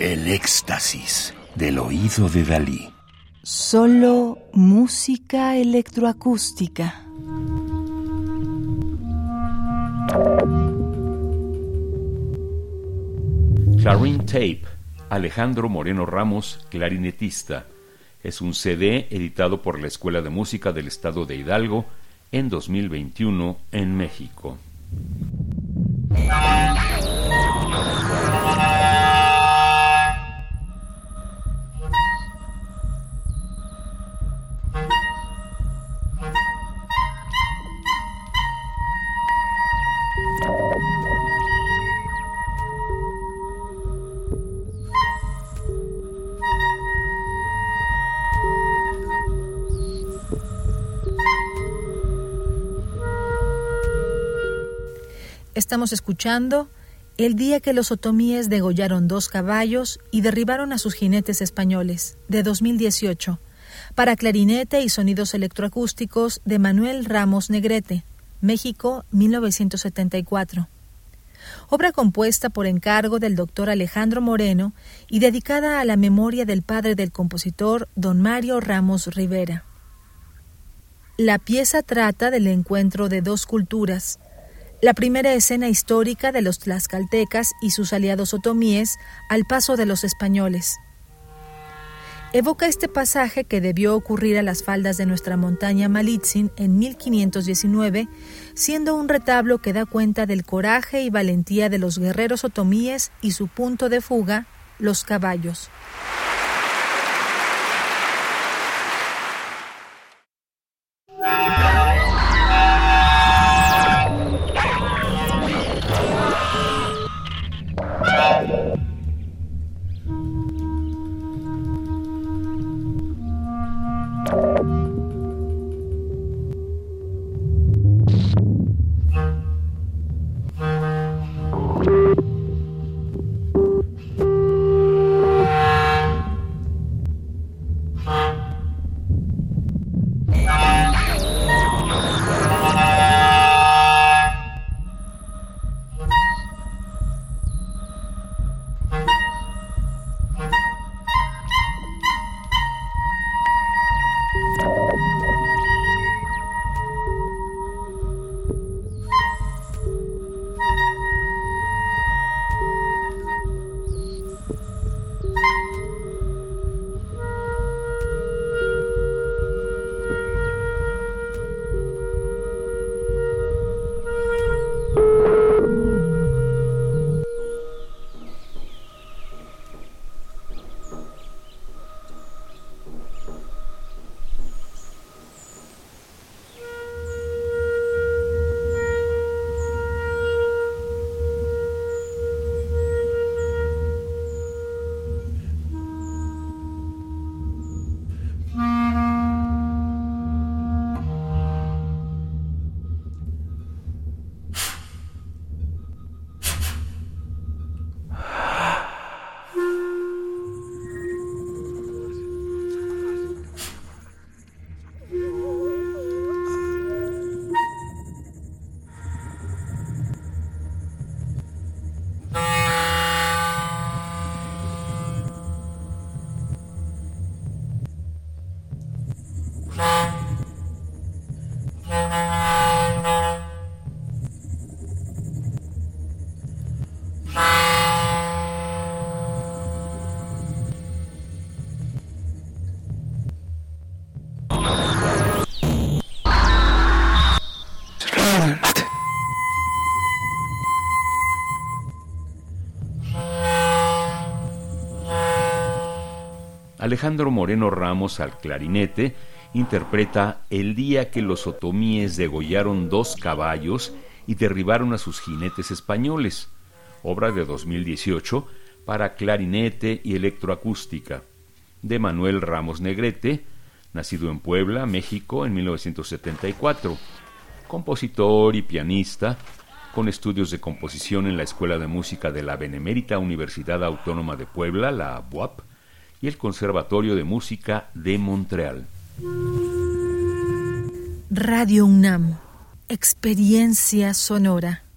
El éxtasis del oído de Dalí. Solo música electroacústica. Clarine Tape, Alejandro Moreno Ramos, clarinetista. Es un CD editado por la Escuela de Música del Estado de Hidalgo en 2021 en México. Estamos escuchando El día que los otomíes degollaron dos caballos y derribaron a sus jinetes españoles, de 2018, para clarinete y sonidos electroacústicos de Manuel Ramos Negrete, México, 1974. Obra compuesta por encargo del doctor Alejandro Moreno y dedicada a la memoria del padre del compositor, don Mario Ramos Rivera. La pieza trata del encuentro de dos culturas, la primera escena histórica de los tlaxcaltecas y sus aliados otomíes al paso de los españoles. Evoca este pasaje que debió ocurrir a las faldas de nuestra montaña Malitzin en 1519, siendo un retablo que da cuenta del coraje y valentía de los guerreros otomíes y su punto de fuga, los caballos. Bye. Alejandro Moreno Ramos al clarinete interpreta El día que los otomíes degollaron dos caballos y derribaron a sus jinetes españoles, obra de 2018 para clarinete y electroacústica, de Manuel Ramos Negrete, nacido en Puebla, México, en 1974, compositor y pianista, con estudios de composición en la Escuela de Música de la Benemérita Universidad Autónoma de Puebla, la BUAP, y el Conservatorio de Música de Montreal. Radio UNAM, experiencia sonora.